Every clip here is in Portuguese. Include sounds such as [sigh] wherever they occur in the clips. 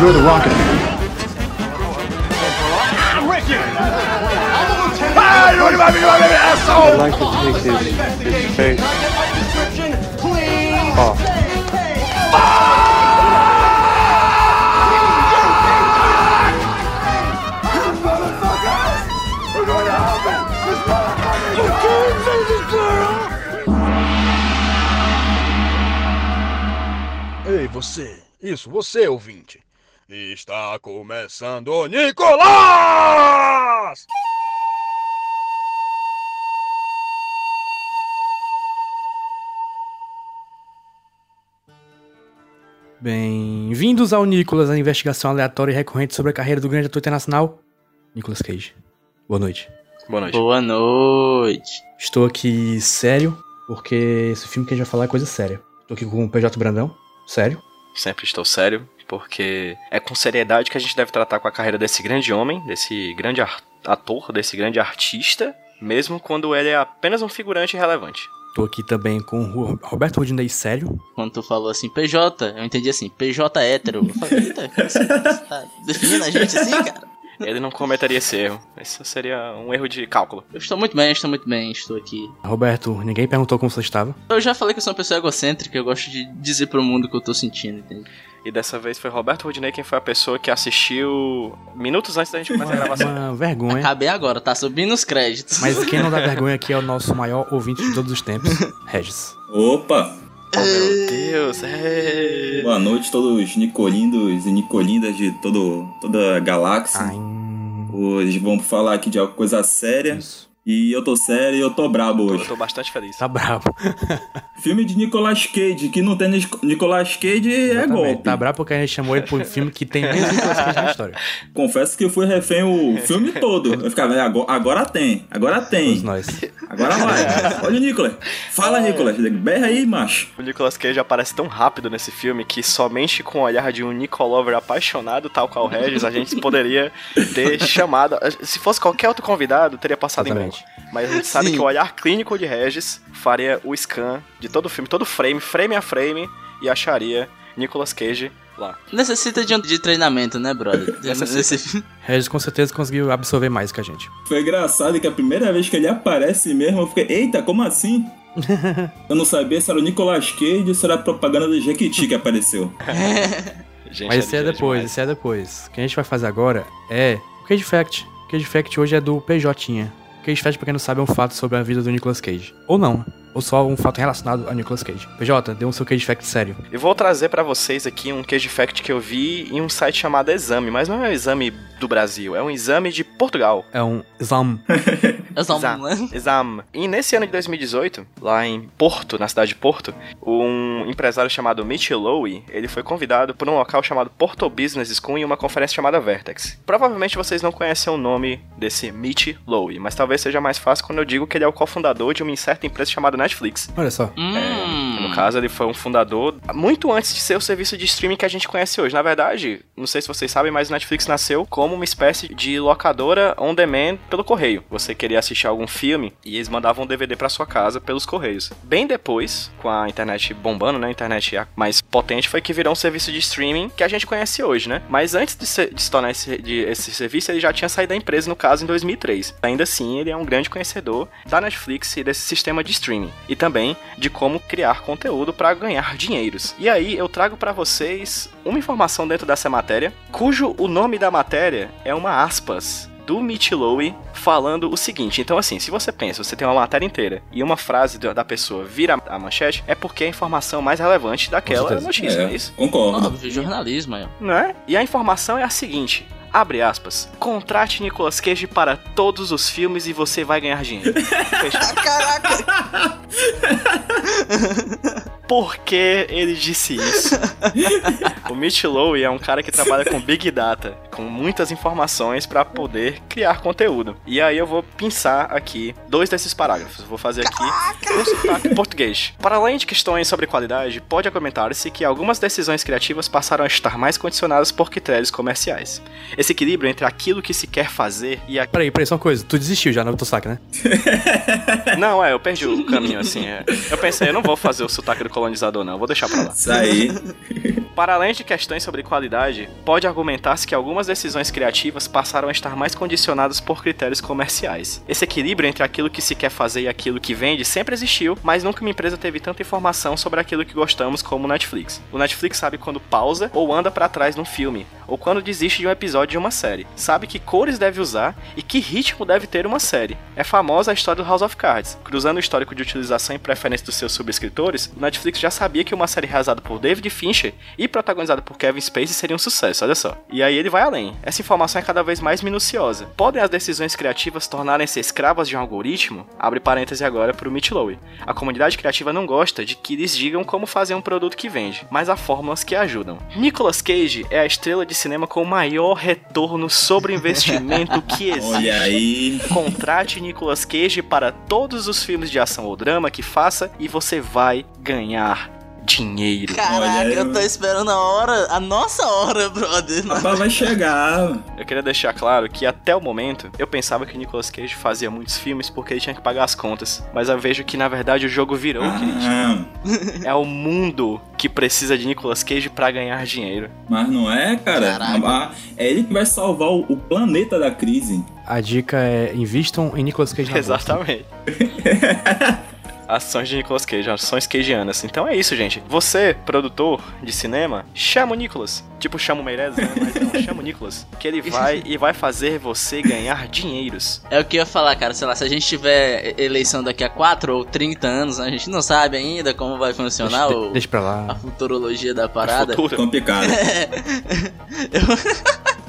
You're the rocket. I'd like to take face off. You! Ei, você! Isso, você, ouvinte! Está começando o Nicolás! Bem-vindos ao Nicolas, a investigação aleatória e recorrente sobre a carreira do grande ator internacional, Nicolas Cage. Boa noite. Boa noite. Boa noite. Estou aqui sério, porque esse filme que a gente vai falar é coisa séria. Estou aqui com o PJ Brandão, sério. Sempre estou sério, porque é com seriedade que a gente deve tratar com a carreira desse grande homem, desse grande ator, desse grande artista, mesmo quando ele é apenas um figurante irrelevante. Estou aqui também com o Ro- Roberto Rodinei, sério. Quando tu falou assim, PJ, eu entendi assim, PJ hétero. Eu falei, eita? Você tá definindo a gente assim, cara? Ele não cometeria esse erro. Isso seria um erro de cálculo. Eu estou muito bem, estou muito bem, estou aqui. Roberto, ninguém perguntou como você estava. Eu já falei que eu sou uma pessoa egocêntrica, eu gosto de dizer pro mundo o que eu tô sentindo, entende? E dessa vez foi Roberto Rodinei quem foi a pessoa que assistiu minutos antes da gente começar a gravação. Uma vergonha. Acabei agora, tá subindo os créditos. Mas [laughs] quem não dá vergonha aqui é o nosso maior ouvinte de todos os tempos, Regis. Opa! Oh, meu Deus. Boa noite, todos os Nicolindos e Nicolindas de todo, toda a galáxia. Ai, Hoje vamos falar aqui de alguma coisa séria. isso. E eu tô sério e eu tô brabo Eu hoje. tô bastante feliz. Tá bravo. [laughs] Filme de Nicolas Cage, que não tem Nicolas Cage é Exatamente. golpe. Tá bravo porque a gente chamou ele por um filme que tem menos Nicolas Cage na história. [laughs] Confesso que eu fui refém o filme todo. Eu ficava, "É, agora, agora tem, agora Todos tem. nós. Agora vai. [laughs] Olha o Nicolas. Fala, Nicolas. Berra aí, macho. O Nicolas Cage aparece tão rápido nesse filme que somente com o olhar de um Nicolover apaixonado, tal qual o Regis, a gente poderia ter chamado. Se fosse qualquer outro convidado, teria passado em branco. Exatamente. Mas a gente [laughs] sabe Sim. que o olhar clínico de Regis faria o scan de todo o filme, todo frame, frame a frame, e acharia Nicolas Cage lá. Necessita de, um, de treinamento, né, brother? [laughs] Necessita. Regis com certeza conseguiu absorver mais que a gente. Foi engraçado que a primeira vez que ele aparece mesmo, eu fiquei, eita, como assim? [laughs] eu não sabia se era o Nicolas Cage ou se era a propaganda do Jequiti que apareceu. Gente, Mas esse é ligeiro depois, esse é depois. O que a gente vai fazer agora é o Cage Fact. O Cage Fact hoje é do PJ. Cage Fact, pra quem não sabe, é um fato sobre a vida do Nicolas Cage. Ou não. Ou só um fato relacionado a Nicolas Cage. PJ, dê um seu Cage Fact sério. Eu vou trazer pra vocês aqui um Cage Fact que eu vi em um site chamado Exame, mas não é um exame do Brasil, é um exame de Portugal. É um exame. [laughs] Exame. um... Exame. E nesse ano de 2018, lá em Porto, na cidade de Porto, um empresário chamado Mitch Lowy, ele foi convidado por um local chamado Porto Business School em uma conferência chamada Vertex. Provavelmente vocês não conhecem o nome desse Mitch Lowy, mas talvez seja mais fácil quando eu digo que ele é o cofundador de uma certa empresa chamada Netflix. Olha só. Hum. No caso, ele foi um fundador muito antes de ser o serviço de streaming que a gente conhece hoje. Na verdade, não sei se vocês sabem, mas o Netflix nasceu como uma espécie de locadora on demand pelo correio. Você queria assistir algum filme e eles mandavam um DVD pra sua casa pelos correios. Bem depois, com a internet bombando, né, a internet mais potente, foi que virou um serviço de streaming que a gente conhece hoje, né? Mas antes de se, de se tornar esse, de- esse serviço, ele já tinha saído da empresa, no caso, em 2003. Ainda assim, ele é um grande conhecedor da Netflix e desse sistema de streaming. E também de como criar conteúdo para ganhar [laughs] dinheiros. E aí, eu trago para vocês uma informação dentro dessa matéria, cujo o nome da matéria é uma aspas do Mitch Lowy falando o seguinte. Então, assim, se você pensa, você tem uma matéria inteira e uma frase da pessoa vira a manchete, é porque é a informação mais relevante daquela certeza. notícia, não é isso? concordo. Óbvio, jornalismo. Não é? E a informação é a seguinte. Abre aspas. Contrate Nicolas Cage para todos os filmes e você vai ganhar dinheiro. [laughs] Caraca! [laughs] Por que ele disse isso? [laughs] o Mitch Lowy é um cara que trabalha com Big Data, com muitas informações para poder criar conteúdo. E aí eu vou pensar aqui dois desses parágrafos. Vou fazer aqui um sotaque em português. Para além de questões sobre qualidade, pode argumentar-se que algumas decisões criativas passaram a estar mais condicionadas por critérios comerciais. Esse equilíbrio entre aquilo que se quer fazer e a... Peraí, peraí, só uma coisa. Tu desistiu já no teu saque, né? [laughs] Não, é, eu perdi o caminho assim. é. Eu pensei, eu não vou fazer o sotaque do colonizador, não, eu vou deixar pra lá. Isso aí. Para além de questões sobre qualidade, pode argumentar-se que algumas decisões criativas passaram a estar mais condicionadas por critérios comerciais. Esse equilíbrio entre aquilo que se quer fazer e aquilo que vende sempre existiu, mas nunca uma empresa teve tanta informação sobre aquilo que gostamos como o Netflix. O Netflix sabe quando pausa ou anda para trás num filme, ou quando desiste de um episódio de uma série. Sabe que cores deve usar e que ritmo deve ter uma série. É famosa a história do House of Cards. Cruzando o histórico de utilização e preferência dos seus subscritores, o Netflix já sabia que uma série realizada por David Fincher e protagonizada por Kevin Spacey seria um sucesso, olha só. E aí ele vai além. Essa informação é cada vez mais minuciosa. Podem as decisões criativas tornarem-se escravas de um algoritmo? Abre parêntese agora pro Mitch Lowe. A comunidade criativa não gosta de que lhes digam como fazer um produto que vende, mas há fórmulas que ajudam. Nicolas Cage é a estrela de cinema com o maior retorno sobre investimento que [laughs] existe. Olha aí. Contrate Nicolas Cage para todos os filmes de ação ou drama que faça e você vai ganhar dinheiro. Caraca, Olha, eu tô esperando a hora, a nossa hora, brother. Rapaz, vai chegar. Eu queria deixar claro que até o momento eu pensava que o Nicolas Cage fazia muitos filmes porque ele tinha que pagar as contas. Mas eu vejo que na verdade o jogo virou, querido. Ah, É o mundo que precisa de Nicolas Cage pra ganhar dinheiro. mas não é, cara. Caraca. Ah, É ele que vai salvar o, planeta da crise. A dica é invistam em Nicolas Cage na bolsa. Exatamente. [laughs] Ações de Nicolas Cage, ações cageanas. Então é isso, gente. Você, produtor de cinema, chama o Nicolas. Tipo, chama o Meirelles, né? Mas não, [laughs] chama o Nicolas. Que ele vai e vai fazer você ganhar dinheiros. É o que eu ia falar, cara. Sei lá, se a gente tiver eleição daqui a 4 ou 30 anos, a gente não sabe ainda como vai funcionar Deixa, o- deixa pra a lá. futurologia da parada. Futuro. [laughs] Complicado. Eu [laughs]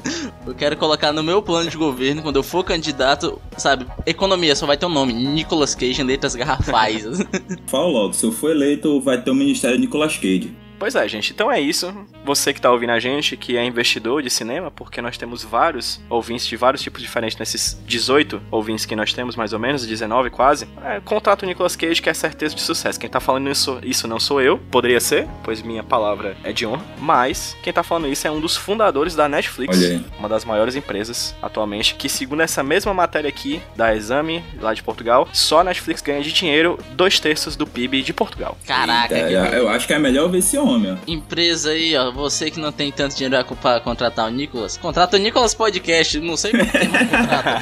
quero colocar no meu plano de governo, quando eu for candidato, sabe, economia só vai ter um nome, Nicolas Cage em letras garrafais. [laughs] Fala logo, se eu for eleito, vai ter o Ministério Nicolas Cage. Pois é, gente. Então é isso. Você que tá ouvindo a gente, que é investidor de cinema, porque nós temos vários ouvintes de vários tipos diferentes nesses 18 ouvintes que nós temos, mais ou menos, 19 quase. É, contrata o Nicolas Cage, que é certeza de sucesso. Quem tá falando isso, isso não sou eu, poderia ser, pois minha palavra é de honra. Mas quem tá falando isso é um dos fundadores da Netflix, uma das maiores empresas atualmente, que segundo essa mesma matéria aqui da Exame, lá de Portugal, só a Netflix ganha de dinheiro dois terços do PIB de Portugal. Caraca, É, que- eu acho que é melhor ver esse homem, empresa aí, ó, você que não tem tanto dinheiro pra contratar o Nicolas, contrata o Nicolas Podcast, não sei quanto tempo contrata.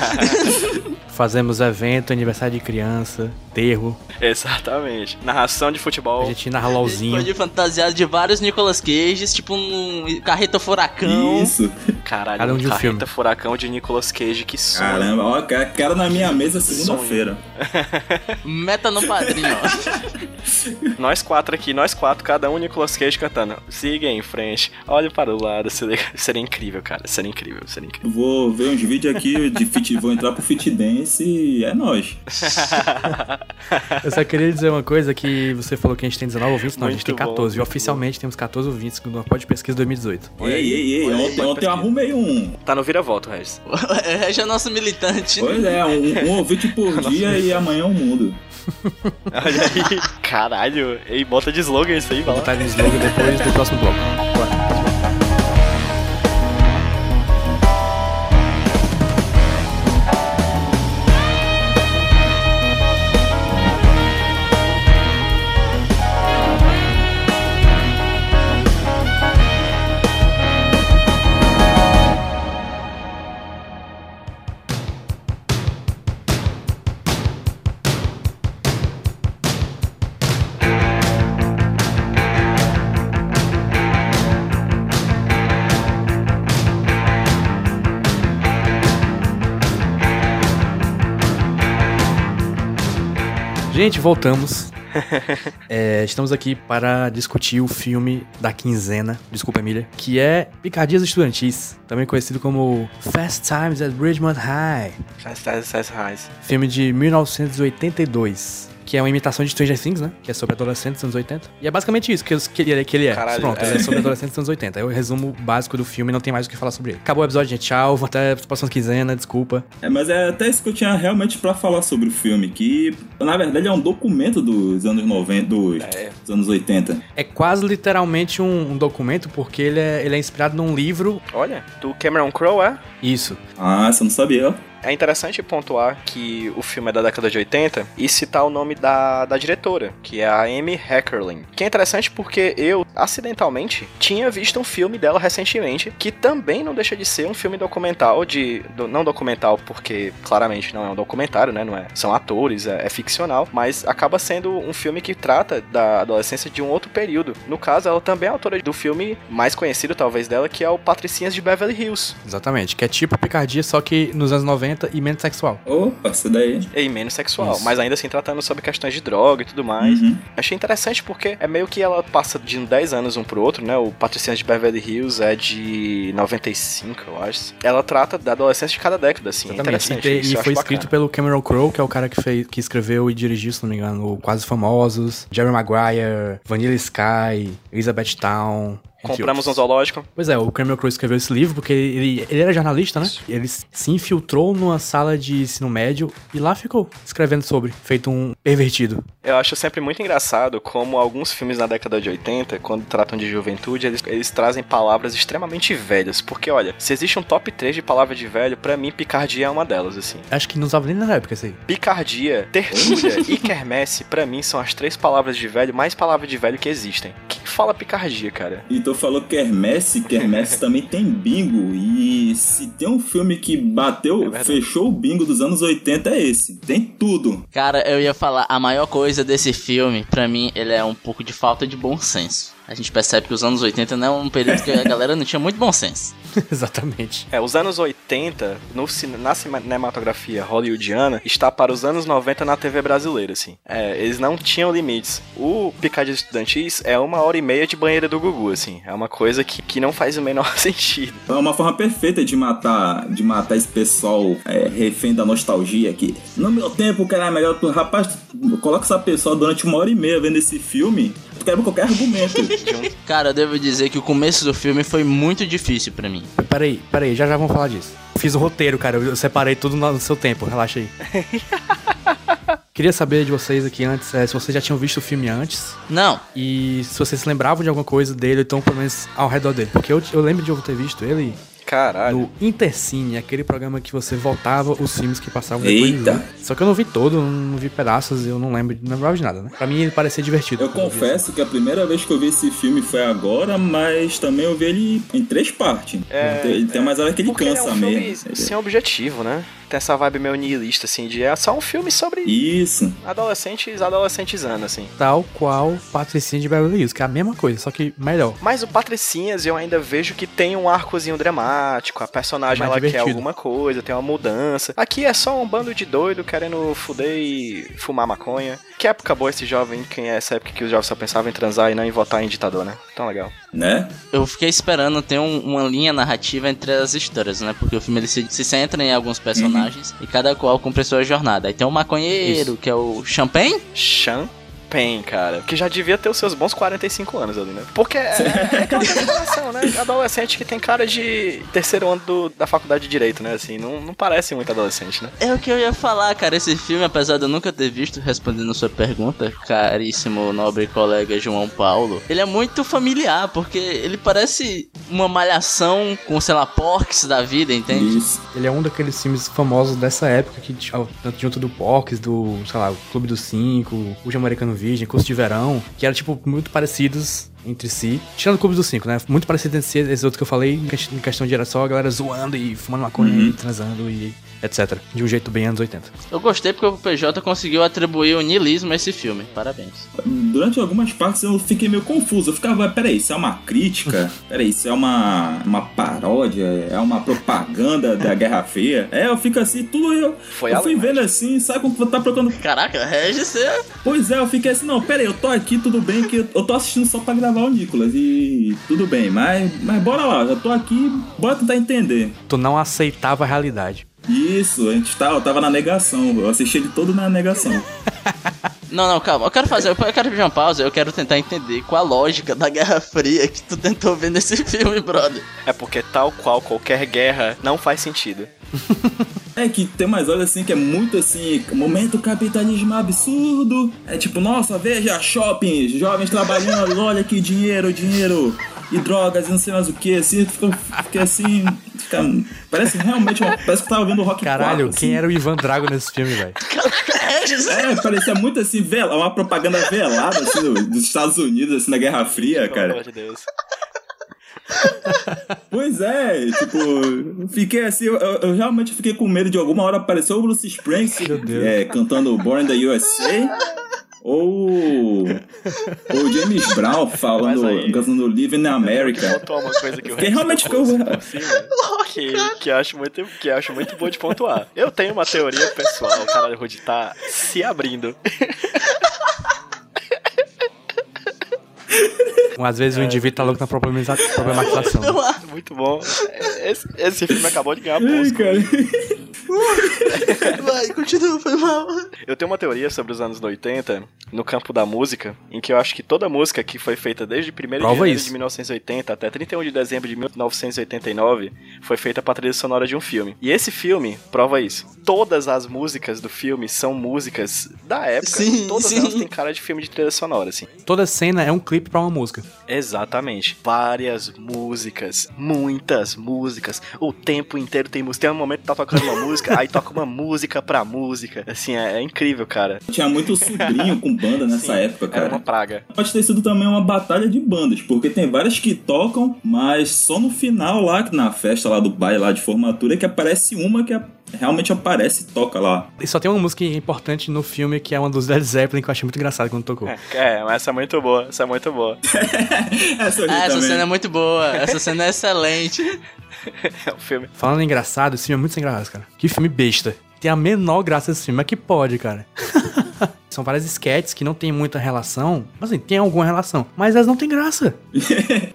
Fazemos evento, aniversário de criança, terro. Exatamente. Narração de A futebol. gente narra A gente LOLzinho. pode ir fantasiado de vários Nicolas Cages, tipo um carreta furacão. Isso. Caralho, Cada um de um carreta filme. furacão de Nicolas Cage, que sonho. Caramba, ó, quero na minha mesa segunda-feira. [laughs] Meta no padrinho, ó. [laughs] Nós quatro aqui, nós quatro, cada um Nicolas Cage cantando. Siga em frente, olhe para o lado. Seria, seria incrível, cara. Seria incrível, seria incrível. Vou ver uns vídeos aqui de fit, vou entrar pro Fit Dance e é nóis. [laughs] [laughs] Eu só queria dizer uma coisa que você falou que a gente tem 19 ouvintes. Não, a gente tem Muito bom, 14. e muito oficialmente temos 14 ouvintes no Pod Pesquisa 2018. Ei, ei, ei, ontem, ontem eu arrumei um. Tá no vira-volta, Regis. [laughs] É já nosso militante. Pois é, um, um ouvinte por [laughs] dia e amanhã o mundo. Olha aí. Caralho. Ei, bota de slogan isso aí, vai Vou lá. botar no slogan depois do próximo bloco. Bora. Voltamos. [laughs] É, estamos aqui para discutir o filme da quinzena, desculpa Emília, que é Picardias Estudantis, também conhecido como Fast Times at Ridgemont High, Faz, faz, faz raiz. filme de 1982. Que é uma imitação de Stranger Things, né? Que é sobre adolescentes dos anos 80. E é basicamente isso que, eu- que ele, é- que ele é. Caralho, Pronto, é. ele é sobre adolescentes dos anos 80. É o resumo básico do filme, não tem mais o que falar sobre ele. Acabou o episódio, gente. Tchau. Até a próxima quinzena, desculpa. É, mas é até isso que eu tinha realmente pra falar sobre o filme, que na verdade é um documento dos anos 90, dos, É. dos anos 80. É quase literalmente um, um documento, porque ele é, ele é inspirado num livro. Olha, do Cameron Crowe, é? Isso. Ah, você não sabia, ó. É interessante pontuar que o filme é da década de 80 e citar o nome da, da diretora, que é a Amy Heckerling. Que é interessante porque eu, acidentalmente, tinha visto um filme dela recentemente, que também não deixa de ser um filme documental, de. do- não documental, porque claramente não é um documentário, né? Não é, são atores, é, é ficcional, mas acaba sendo um filme que trata da adolescência de um outro período. No caso, ela também é autora do filme mais conhecido, talvez, dela, que é o Patricinhas de Beverly Hills. Exatamente, que é tipo picardia, só que nos anos 90 e menos sexual. Opa, isso daí. E menos sexual, Isso. mas ainda assim tratando sobre questões de droga e tudo mais. Uhum. Achei interessante porque é meio que ela passa de 10 anos um pro outro, né? O Patricianos de Beverly Hills é de 95, eu acho. Ela trata da adolescência de cada década, assim. É Exatamente. E, interessante. e eu foi escrito bacana. pelo Cameron Crowe, que é o cara que, fez, que escreveu e dirigiu, se não me engano, o Quase Famosos, Jerry Maguire, Vanilla Sky, Elizabeth Town. Compramos um zoológico. Pois é, o Cameron Crowe escreveu esse livro porque ele, ele era jornalista, né? Ele se infiltrou numa sala de ensino médio e lá ficou escrevendo sobre, feito um pervertido. Eu acho sempre muito engraçado como alguns filmes na década de 80, quando tratam de juventude, eles, eles trazem palavras extremamente velhas. Porque, olha, se existe um top 3 de palavra de velho, pra mim, picardia é uma delas, assim. Acho que não usava nem na época isso aí. Picardia, tertúlia e quermesse, pra mim, são as três palavras de velho, mais palavras de velho que existem. Quem fala picardia, cara? E tu falou Kermesse, Kermesse [laughs] também tem bingo. E se tem um filme que bateu, É fechou o bingo dos anos 80 é esse. Tem tudo. Cara, eu ia falar, a maior coisa desse filme, pra mim, ele é um pouco de falta de bom senso. A gente percebe que os anos 80 não é um período que a galera não tinha muito bom senso. [laughs] Exatamente. É, os anos 80, no, na cinematografia hollywoodiana, está para os anos 90 na TV brasileira, assim. É, eles não tinham limites. O Picadinho Estudantis é uma hora e meia de banheira do Gugu, assim. É uma coisa que, que não faz o menor [laughs] sentido. É uma forma perfeita de matar, de matar esse pessoal é, refém da nostalgia aqui. No meu tempo, cara, é melhor tu, rapaz, tu coloca essa pessoa durante uma hora e meia vendo esse filme, tu quebra qualquer argumento. [laughs] Cara, eu devo dizer que o começo do filme foi muito difícil pra mim. Peraí, peraí, já já vamos falar disso. Fiz o roteiro, cara, eu separei tudo no seu tempo, relaxa aí. [laughs] Queria saber de vocês aqui antes, é, se vocês já tinham visto o filme antes Não, e se vocês se lembravam de alguma coisa dele, então pelo menos ao redor dele. Porque eu, eu lembro de eu ter visto ele Caralho. no Intercine, aquele programa que você voltava os filmes que passavam depois Eita. de. Só que eu não vi todo, não vi pedaços, eu não lembro, não lembrava de nada, né? Pra mim ele parecia divertido. Eu quando vi confesso que a primeira vez que eu vi esse filme foi agora, mas também eu vi ele em três partes. É, tem, tem mais hora que ele Porque ele é cansa um filme mesmo. sem objetivo, né? Tem essa vibe meio nihilista, assim, de é só um filme sobre Isso. adolescentes, adolescentezando, assim. Tal qual Patricinha de Beverly Hills, que é a mesma coisa, só que melhor. Mas o Patricinhas eu ainda vejo que tem um arcozinho dramático, a personagem Mais ela quer divertido. alguma coisa, tem uma mudança. Aqui é só um bando de doido querendo fuder e fumar maconha. Que época boa esse jovem, quem é essa época que os jovens só pensavam em transar e não em votar em ditador, né? Tão legal. Né? eu fiquei esperando ter um- uma linha narrativa entre as histórias, né? Porque o filme ele se, se centra em alguns personagens e cada qual cumpre sua jornada. Aí tem o maconheiro, que é o Champagne. Champagne, cara. Que já devia ter os seus bons 45 anos ali, né? Porque é, é aquela [laughs] geração, né? Adolescente que tem cara de terceiro ano do- da faculdade de Direito, né? Assim, não, não parece muito adolescente, né? É o que eu ia falar, cara. Esse filme, apesar de eu nunca ter visto, respondendo a sua pergunta, caríssimo nobre colega João Paulo, ele é muito familiar, porque ele parece uma malhação com, sei lá, porcs da vida, entende? Isso. Ele é um daqueles filmes famosos dessa época, que tinha- tanto junto do Pox, do, sei lá, o Clube dos Cinco, o Americano Virgem, Curso de Verão, que eram, tipo, muito parecidos entre si. Tirando o Clube dos Cinco, né? Muito parecido entre si, esses outros que eu falei, em quest- em questão de era só a galera zoando e fumando maconha e transando e etc. De um jeito bem anos 80. Eu gostei porque o PJ conseguiu atribuir o niilismo a esse filme. Parabéns. Durante algumas partes eu fiquei meio confuso. Eu ficava, peraí, isso é uma crítica? [laughs] Peraí, isso é uma, uma paródia? É uma propaganda da Guerra Fria? É, eu fico assim, tudo eu. Foi eu fui vendo assim, sabe como que tá procurando. Caraca, Regis, você... Pois é, eu fiquei assim, não, peraí, eu tô aqui, tudo bem, que eu- eu tô assistindo só pra gravar o Nicolas. E tudo bem, mas, mas bora lá, eu tô aqui, bora tentar entender. Tu não aceitava a realidade. Isso, a gente eu tava na negação, eu assisti ele todo na negação. [laughs] Não, não, calma. Eu quero fazer. Eu quero pedir uma pausa. Eu quero tentar entender qual a lógica da Guerra Fria que tu tentou ver nesse [laughs] filme, brother. É porque tal qual qualquer guerra não faz sentido. [laughs] É que tem mais olha assim que é muito assim, momento capitalismo absurdo. É tipo, nossa, veja shoppings, jovens trabalhando, [laughs] olha que dinheiro, dinheiro. e drogas e não sei mais o que, assim, fica, fiquei assim, fica, parece realmente, uma, parece que eu tava vendo o Rock Caralho, 4, quem assim. era o Ivan Drago nesse filme, velho? É, parecia muito assim, vela, uma propaganda velada, assim, do- dos Estados Unidos, assim, na Guerra Fria, Pelo cara. amor de Deus. [laughs] Pois é, tipo, fiquei assim, eu, eu- eu realmente fiquei com medo de alguma hora aparecer o Bruce Springsteen é, cantando Born in the USA ou ou James Brown falando, aí- cantando Live in America. Uma coisa que o Regis realmente ficou- por cima, que, que, acho muito, que acho muito bom de pontuar. Eu tenho uma teoria pessoal, o cara Rude tá se abrindo. [laughs] Às vezes o indivíduo tá louco na problematiza- problematização. [laughs] Muito bom. Esse, esse filme acabou de ganhar Ai, cara. Vai, continua, foi mal. Eu tenho uma teoria sobre os anos 80, no campo da música, em que eu acho que toda música que foi feita desde 1 de janeiro de 1980 até 31 de dezembro de 1989 foi feita pra trilha sonora de um filme. E esse filme prova isso. Todas as músicas do filme são músicas da época. Sim, todas sim. elas têm cara de filme de trilha sonora, assim. Toda cena é um clipe pra uma música. Exatamente. Várias músicas. Muitas músicas. O tempo inteiro tem música. Tem um momento que tá tocando uma música, aí toca uma música pra música. Assim, é, é incrível, cara. Tinha muito sobrinho com banda nessa Sim, época, Era uma cara. praga. Pode ter sido também uma batalha de bandas, porque tem várias que tocam, mas só no final lá, na festa lá do baile lá de formatura, que aparece uma que a- realmente aparece e toca lá. E só tem uma música importante no filme que é uma dos Led Zeppelin que eu achei muito engraçado quando tocou. É, é, mas essa é muito boa. Essa é muito boa. [laughs] Essa Ah, essa cena é muito boa. Essa cena é excelente. [laughs] É um filme. Falando em engraçado, esse filme é muito sem graça, cara. Que filme besta. Tem a menor graça esse filme, mas que pode, cara. [laughs] São várias sketches que não tem muita relação. Mas assim, tem alguma relação. Mas elas não têm graça.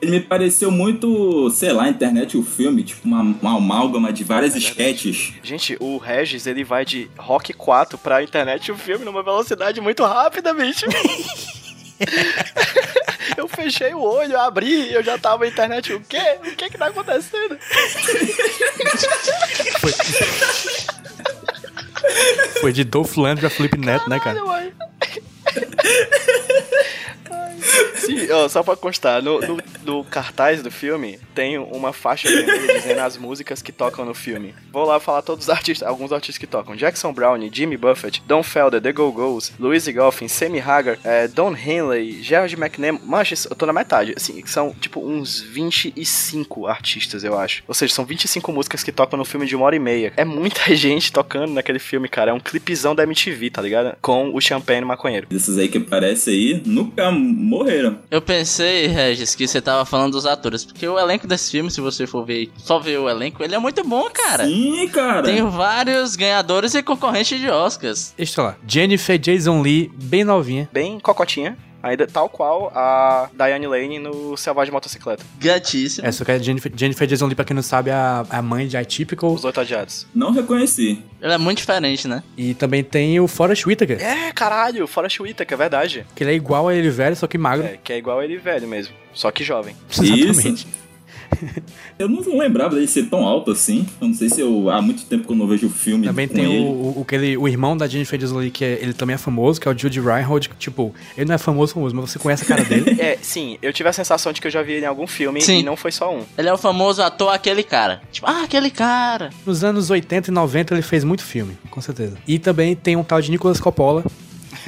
Ele [laughs] me pareceu muito, sei lá, internet o filme, tipo uma, uma amálgama de várias sketches. Gente, o Regis, ele vai de Rock 4 pra internet o filme numa velocidade muito rápida, bicho. [laughs] Eu fechei o olho, abri, eu já tava na internet. O quê? O que que tá acontecendo? Foi de Dolph Lundgren pra Felipe Neto, né, cara? Ai. Sim, ó, só pra constar, no, no, no cartaz do filme tem uma faixa vermelha dizendo as músicas que tocam no filme. Vou lá falar todos os artistas, alguns artistas que tocam: Jackson Brown, Jimmy Buffett, Don Felder, The Go-Go's, Louise Goffin, Sammy Hagar, eh, Don Henley, Gerald McNamara. Manches, eu tô na metade. Assim, são tipo uns 25 artistas, eu acho. Ou seja, são 25 músicas que tocam no filme de uma hora e meia. É muita [laughs] gente tocando naquele filme, cara. É um clipezão da MTV, tá ligado? Com o Champagne Maconheiro. Esses aí que aparecem aí nunca morreram. Eu pensei, Regis, que você tava falando dos atores, porque o elenco desse filme, se você for ver, só ver o elenco, ele é muito bom, cara. Sim, cara. Tem vários ganhadores e concorrentes de Oscars. Deixa eu lá. Jennifer Jason Lee, bem novinha. Bem cocotinha. Ainda tal qual a Diane Lane no Selvagem Motocicleta. Gatíssimo. Essa que é Jennifer, Jennifer Jason Lee, pra quem não sabe, é a, a mãe de Atypical. Os oito odiados. Não reconheci. Ele é muito diferente, né? E também tem o Forrest Whitaker. É, caralho, Forrest Whitaker, é verdade. Que ele é igual a ele velho, só que magro. É, que é igual ele velho mesmo. Só que jovem. [laughs] Exatamente. [laughs] Eu não lembrava dele ser tão alto assim. Eu não sei se eu há muito tempo que eu não vejo o filme Também com tem ele. o, o, aquele, o irmão da Jennifer Jason Lee, que é- ele também é famoso, que é o Judy Reinhold. que, Tipo, ele não é famoso, famoso, mas você conhece a cara dele. [laughs] É, sim, eu tive a sensação de que eu já vi ele em algum filme Sim. e não foi só um. Ele é o famoso ator aquele cara. Tipo, ah, aquele cara. Nos anos 80 e 90 ele fez muito filme, com certeza. E também tem um tal de Nicolas Coppola,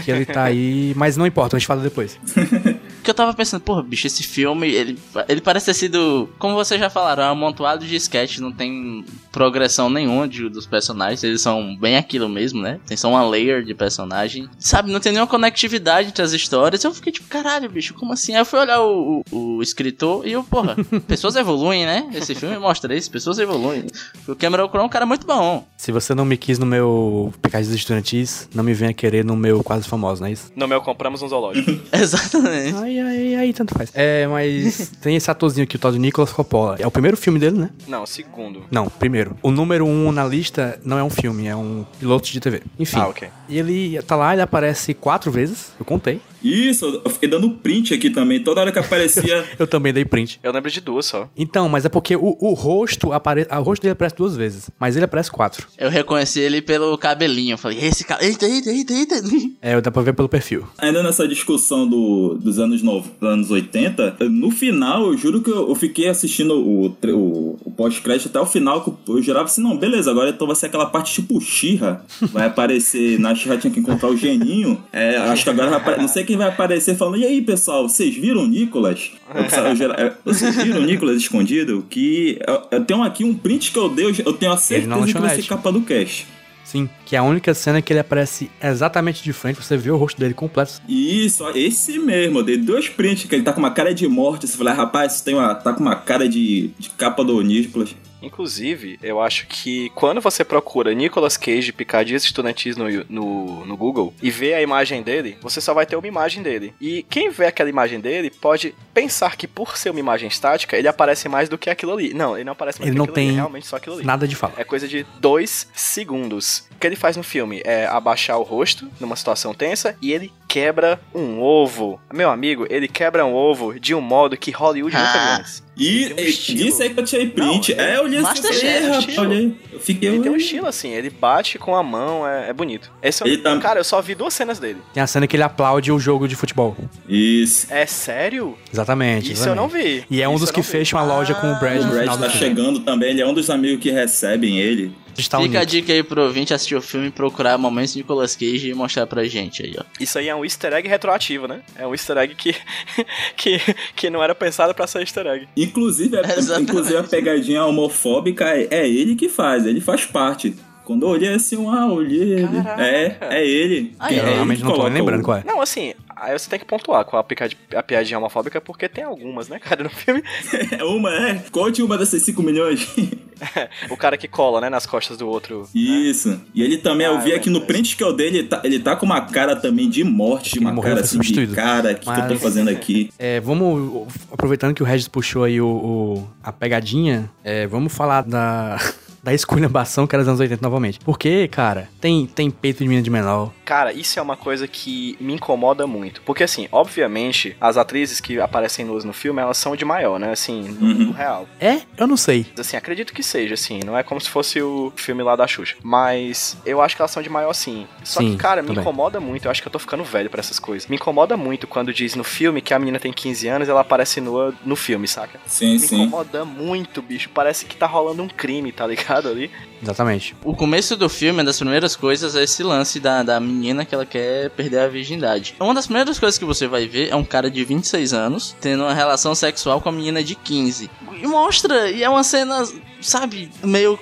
que ele tá aí, mas não importa, a gente fala depois. [laughs] Porque eu tava pensando, porra, bicho, esse filme, ele, ele parece ter sido, como vocês já falaram, é um amontoado de sketch, não tem progressão nenhuma de, dos personagens, eles são bem aquilo mesmo, né? Tem só uma layer de personagem. Sabe, não tem nenhuma conectividade entre as histórias. Eu fiquei tipo, caralho, bicho, como assim? Aí eu fui olhar o, o, o escritor e eu, porra, [laughs] pessoas evoluem, né? Esse filme mostra isso, pessoas evoluem. O Cameron Crowe é um cara muito bom. Se você não me quis no meu Pecados Estudantis, não me venha querer no meu Quase Famoso, não é isso? No meu compramos um zoológico. [laughs] Exatamente. Aí, aí, aí, tanto faz. É, mas [laughs] tem esse atorzinho aqui, o tal de Nicolas Coppola. É o primeiro filme dele, né? não, segundo. Não, primeiro. O número um na lista não é um filme, é um piloto de TV. Enfim. Ah, ok. E ele tá lá, ele aparece quatro vezes, eu contei. Isso, eu fiquei dando print aqui também. Toda hora que aparecia. [laughs] Eu também dei print. Eu lembro de duas só. Então, mas é porque o, o rosto aparece. O rosto dele aparece duas vezes, mas ele aparece quatro. Eu reconheci ele pelo cabelinho. Eu falei, esse cara. Eita, eita, eita, eita. É, dá pra ver pelo perfil. Ainda nessa discussão do, dos anos no- anos 80, no final, eu juro que eu, eu fiquei assistindo o, o, o pós-crédito até o final, que eu, eu jurava assim, não, beleza, agora então vai ser aquela parte tipo Xirra, vai aparecer, na Xirra tinha que encontrar o geninho, é, acho que agora vai não sei quem vai aparecer falando, e aí pessoal, vocês viram o Nicolas? Eu, é, vocês viram o Nicolas escondido? Que eu, tenho aqui um print que eu dei, eu tenho a na certeza que vai ser capa do cast. Sim, que é a única cena que ele aparece exatamente de frente, você vê o rosto dele completo. Isso, esse mesmo, eu dei dois prints que ele tá com uma cara de morte. Você fala, "Ah, rapaz, tem uma, tá com uma cara de, de capa do Nicolas. Inclusive, eu acho que quando você procura Nicolas Cage Picadias Estudantis no, no, no Google e vê a imagem dele, você só vai ter uma imagem dele. E quem vê aquela imagem dele pode pensar que por ser uma imagem estática, ele aparece mais do que aquilo ali. Não, ele não aparece mais Ele do não que aquilo ali, tem é realmente só aquilo ali. Nada de fala. É coisa de dois segundos. Que ele faz no filme é abaixar o rosto numa situação tensa e ele quebra um ovo. Meu amigo, ele quebra um ovo de um modo que Hollywood nunca Ah. viu antes. E, Tem um e disse aí que eu tirei print. Não, é, eu li assim, eu falei, "É, rapaz. Eu fiquei. Ele tem um estilo assim, ele bate com a mão, é, é bonito. Esse é um- Ele tá- Cara, eu só vi duas cenas dele. Tem a cena que ele aplaude o jogo de futebol. Isso. É sério? Exatamente. Isso eu não exatamente. vi. E é um Isso dos que não vi. fecham a loja com o Brad O no Brad tá chegando também, ele é um dos amigos que recebem ele. Está Fica a dica aí pro ouvinte assistir o filme, procurar momentos de Nicolas Cage e mostrar pra gente aí, ó. Isso aí é um easter egg retroativo, né? É um easter egg que, [laughs] que, que não era pensado pra ser easter egg. Inclusive, a, Exatamente. inclusive a pegadinha homofóbica é, é ele que faz, ele faz parte. Quando eu olhei assim, ah, olhei ele. É, é ele. Ah, Que eu é realmente não tô lembrando qual é. Não, assim, aí você tem que pontuar com a, a piadinha homofóbica, porque tem algumas, né, cara, no filme. [laughs] É uma, é. Conte uma dessas 5 milhões. [laughs] O cara que cola, né, nas costas do outro. Isso. E ele também, eu Ah, vi eu aqui no print que eu dei, ele tá, ele tá com uma cara também de morte, uma morreu, cara assim de substituído. cara, o que, que eu tô fazendo [laughs] aqui? É, vamos, aproveitando que o Regis puxou aí o, o- a pegadinha, é, vamos falar da, da esculhambação que era dos anos 80 novamente. Porque, cara, tem, tem peito de menina de menor. Cara, isso é uma coisa que me incomoda muito. Porque, assim, obviamente, as atrizes que aparecem nuas no filme, elas são de maior, né? Assim, no Uhum. mundo real. É? Eu não sei. Assim, acredito que seja, assim. Não é como se fosse o filme lá da Xuxa. Mas eu acho que elas são de maior, sim. Só Sim, que, cara, me também. incomoda muito. Eu acho que eu tô ficando velho pra essas coisas. Me incomoda muito quando diz no filme que a menina tem 15 anos e ela aparece nua no filme, saca? Sim, Me sim. incomoda muito, bicho. Parece que tá rolando um crime, tá ligado ali? Exatamente. O começo do filme, uma das primeiras coisas é esse lance da, da menina que ela quer perder a virgindade. Uma das primeiras coisas que você vai ver é um cara de 26 anos tendo uma relação sexual com a menina de 15. E mostra, e é uma cena, sabe, meio.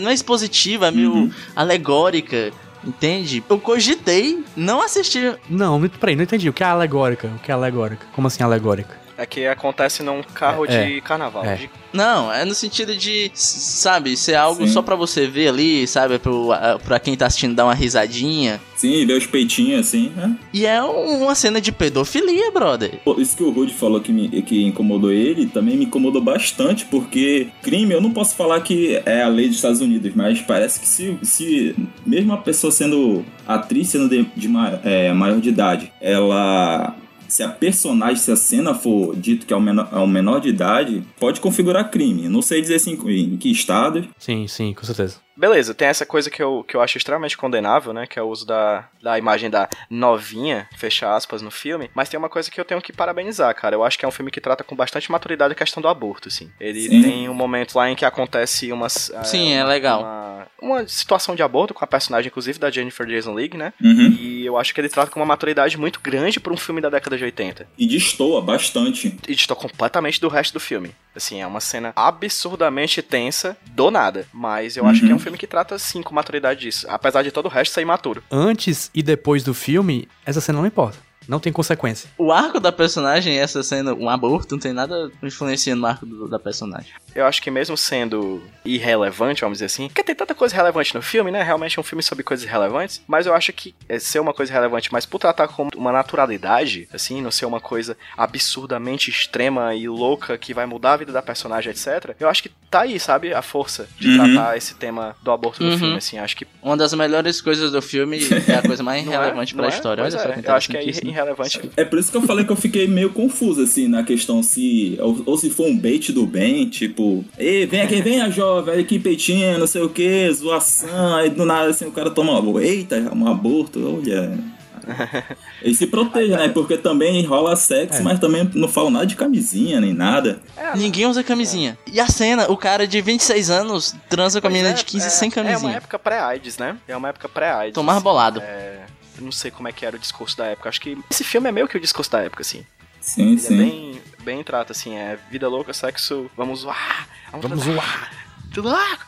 Não é expositiva, é meio Uhum. alegórica. Entende? Eu cogitei não assistir. Não, não- peraí, não entendi. O que é alegórica? O que é alegórica? Como assim alegórica? É que acontece num carro É, de carnaval. é. de- Não, é no sentido de, sabe, ser algo Sim. só pra você ver ali, sabe, pro, a- pra quem tá assistindo dar uma risadinha. Sim, ver os peitinhos assim, né? E é um- uma cena de pedofilia, brother. Pô, Isso que o Rude falou que, me, que incomodou ele, também me incomodou bastante, porque crime, eu não posso falar que é a lei dos Estados Unidos, mas parece que se, se mesmo a pessoa sendo atriz, sendo de, de é, maior de idade, ela. Se a personagem, se a cena for dito que é um menor, é menor de idade, pode configurar crime. Não sei dizer assim, em que estado. Sim, sim, com certeza. Beleza, tem essa coisa que eu, que eu acho extremamente condenável, né? Que é o uso da, da imagem da novinha, fecha aspas, no filme. Mas tem uma coisa que eu tenho que parabenizar, cara. Eu acho que é um filme que trata com bastante maturidade a questão do aborto, assim. Ele Sim. tem um momento lá em que acontece umas... Sim, é uma- legal. Uma, uma situação de aborto com a personagem, inclusive, da Jennifer Jason Leigh, né? Uhum. E eu acho que ele trata com uma maturidade muito grande pra um filme da década de 80. E destoa bastante. E distou completamente do resto do filme. Assim, é uma cena absurdamente tensa, do nada. Mas eu acho Uhum. que é um filme que trata, sim, com maturidade disso. Apesar de todo o resto ser imaturo. Antes e depois do filme, essa cena não importa. Não tem consequência. O arco da personagem, essa cena, um aborto, não tem nada influenciando no arco do- da personagem. Eu acho que mesmo sendo irrelevante, vamos dizer assim, porque tem tanta coisa relevante no filme, né? Realmente é um filme sobre coisas relevantes, mas eu acho que é ser uma coisa relevante, mas por tratar como uma naturalidade, assim, não ser uma coisa absurdamente extrema e louca que vai mudar a vida da personagem, etc. Eu acho que tá aí, sabe, a força de Uhum. tratar esse tema do aborto no Uhum. filme, assim, acho que Uma das melhores coisas do filme é a coisa mais não é, relevante não pra é? história. Pois Olha só é, que eu acho que é. Irrelevante. É por isso que eu falei que eu fiquei meio confuso, assim, na questão se. Ou, ou se for um bait do bem, tipo, ei, vem aqui, vem a jovem, olha aqui peitinho, não sei o que, zoação, aí do nada assim o cara toma, eita, um aborto, olha. [laughs] Ele se proteja, né? Porque também rola sexo, É. mas também não fala nada de camisinha nem nada. Ninguém usa camisinha. E a cena, o cara de 26 anos transa com a menina é, de 15 é, sem É uma camisinha. época pré-AIDS, né? É uma época pré-AIDS. Tô mais bolado. É, não sei como é que era o discurso da época. Acho que esse filme é meio que o discurso da época, assim. Sim, Ele sim. é bem, bem trata, assim, é vida louca, sexo, vamos zoar, vamos, Vamos zoar. tudo louco,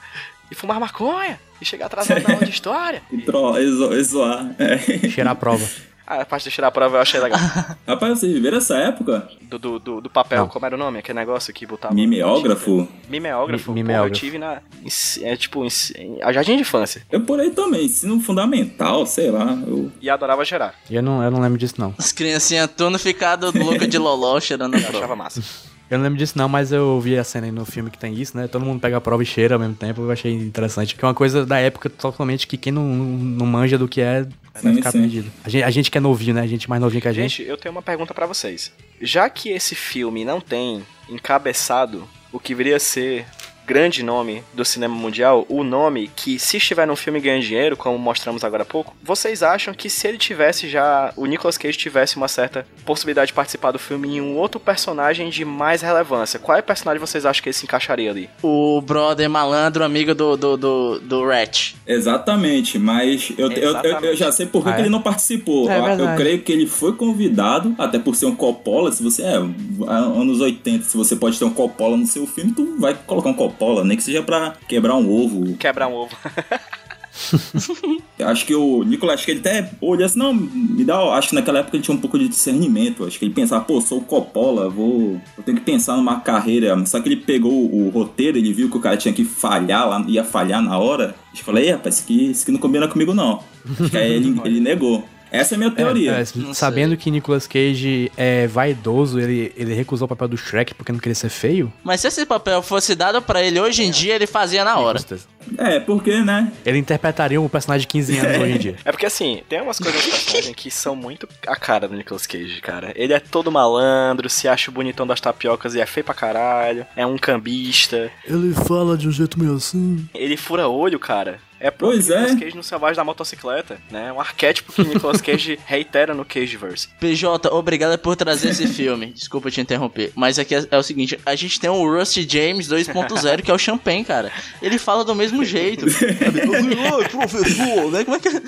e fumar maconha, e chegar atrasado na [laughs] aula de história. E e e zoar. É. Cheirar a prova. [laughs] Ah, a parte de tirar a prova eu achei legal. [laughs] Rapaz, vocês viveram essa época? Do, do, do, do papel, Não. como era o nome? Aquele negócio que botava... Mimeógrafo? Mimeógrafo? Mi- Pô, mimeógrafo. eu tive na... em- É tipo, em, em- a jardim de infância. Eu por aí também, ensino fundamental, sei lá. Eu... E adorava gerar. E eu não, eu não lembro disso, não. As criancinhas tudo ficado louca de loló [laughs] cheirando a Eu achava massa. Eu não lembro disso, não, mas eu vi a cena aí no filme que tem isso, né? Todo mundo pega a prova e cheira ao mesmo tempo. Eu achei interessante. Que é uma coisa da época totalmente que quem não, não manja do que é vai ficar perdido. A gente, a gente que é novinho, né? A gente mais novinho que a gente. Gente, eu tenho uma pergunta pra vocês. Já que esse filme não tem encabeçado o que viria a ser grande nome do cinema mundial, o nome que se estiver num filme ganha dinheiro, como mostramos agora há pouco, vocês acham que se ele tivesse já, o Nicolas Cage tivesse uma certa possibilidade de participar do filme em um outro personagem de mais relevância, qual é o personagem vocês acham que ele se encaixaria ali? O brother malandro, amigo do, do, do, do Rat. Exatamente, mas eu, eu- eu, eu já sei por que Ah, que é? ele não participou. É eu, eu creio que ele foi convidado, até por ser um Coppola, se você é anos 80, se você pode ter um Coppola no seu filme, tu vai colocar um Coppola, nem que seja pra quebrar um ovo. Quebrar um ovo. [laughs] Acho que o Nicolas, acho que ele até olhou assim, não, me dá, acho que naquela época ele tinha um pouco de discernimento, acho que ele pensava, pô, sou o Coppola, vou, eu tenho que pensar numa carreira, só que ele pegou o, roteiro, ele viu que o cara tinha que falhar lá, ia falhar na hora, eu falei, ei, rapaz, isso aqui, isso aqui não combina comigo não. Acho que aí ele, [laughs] ele negou. Essa é a minha teoria. É, é, Não sabendo que Nicolas Cage é vaidoso, ele, ele recusou o papel do Shrek porque não queria ser feio. Mas se esse papel fosse dado pra ele hoje em dia, ele fazia na hora. É, porque, né? Ele interpretaria um personagem de 15 anos hoje em dia. É porque assim, tem umas coisas personagem que são muito a cara do Nicolas Cage, cara. Ele é todo malandro, se acha o bonitão das tapiocas e é feio pra caralho. É um cambista. Ele fala de um jeito meio assim. Ele fura olho, cara. É pro Pois Nicolas é. Cage no Selvagem da Motocicleta, né? Um arquétipo que Nicolas [laughs] Cage reitera no Cageverse. PJ, obrigado por trazer esse filme. Desculpa te interromper. Mas aqui é, é o seguinte: a gente tem o Rusty James 2.0, que é o Champagne, cara. Ele fala do mesmo jeito. Oi, professor, né? Como é que é?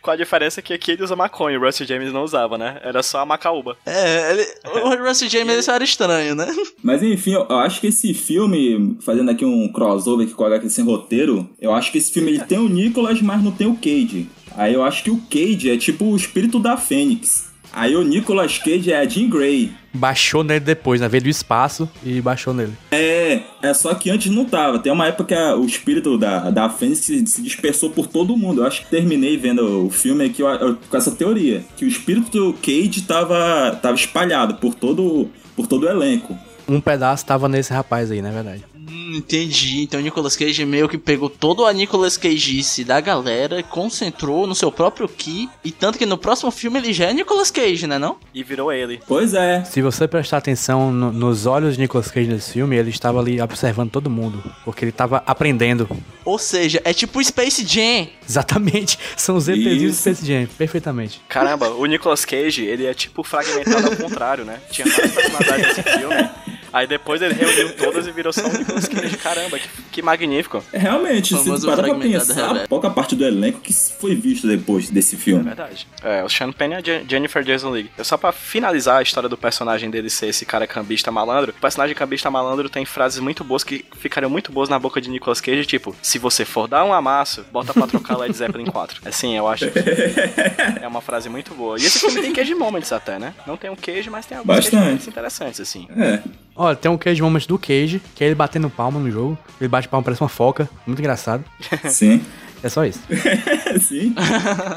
Com a diferença que aqui ele usa maconha, o Rusty James não usava, né? Era só a macaúba. É, ele, o Rusty James ele só era estranho, né? Mas enfim, eu eu acho que esse filme, fazendo aqui um crossover aqui com o HQ sem roteiro, eu acho que esse filme ele tem o Nicolas, mas não tem o Cage. Aí eu acho que o Cage é tipo o espírito da Fênix. Aí o Nicolas Cage é a Jean Grey. Baixou nele depois, né? Veio do espaço e baixou nele. É, é só que antes não tava. Tem uma época que a- o espírito da, da Fênix se, se dispersou por todo mundo. Eu acho que terminei vendo o filme aqui eu- eu- com essa teoria. Que o espírito do Cage tava, tava espalhado por todo, por todo o elenco. Um pedaço tava nesse rapaz aí, na verdade. Entendi. Então o Nicolas Cage meio que pegou todo a Nicolas Cageice da galera, concentrou no seu próprio ki, e tanto que no próximo filme ele já é Nicolas Cage, né não? E virou ele. Pois é. Se você prestar atenção no- nos olhos de Nicolas Cage nesse filme, ele estava ali observando todo mundo. Porque ele estava aprendendo. Ou seja, é tipo Space Jam. Exatamente. São os ETzinhos do. Space Jam. Perfeitamente. Caramba, o Nicolas Cage, ele é tipo fragmentado ao contrário, né? Tinha várias personalidades nesse filme. [laughs] Aí depois ele reuniu todas e virou só o Nicolas Cage. Caramba, que, que magnífico. É, Realmente, se Famoso tu parar pra pensar, Rebeca. pouca parte do elenco que foi visto depois desse É filme. verdade. É, o Sean Penn e a Je- Jennifer Jason Leigh. Eu Só pra finalizar a história do personagem dele ser esse cara cambista malandro, o personagem cambista malandro tem frases muito boas que ficariam muito boas na boca de Nicolas Cage, tipo, se você for dar um amasso, bota pra trocar Led Zeppelin 4. Assim, eu acho que [laughs] é uma frase muito boa. E esse filme tem Cage Moments até, né? Não tem um Cage, mas tem alguns Cage Bastante. Moments interessantes, assim. É. Olha, tem um Cage Moments do Cage, que é ele batendo palma no jogo. Ele bate palma, parece uma foca. Muito engraçado. [laughs] Sim. É só isso. [laughs] Sim.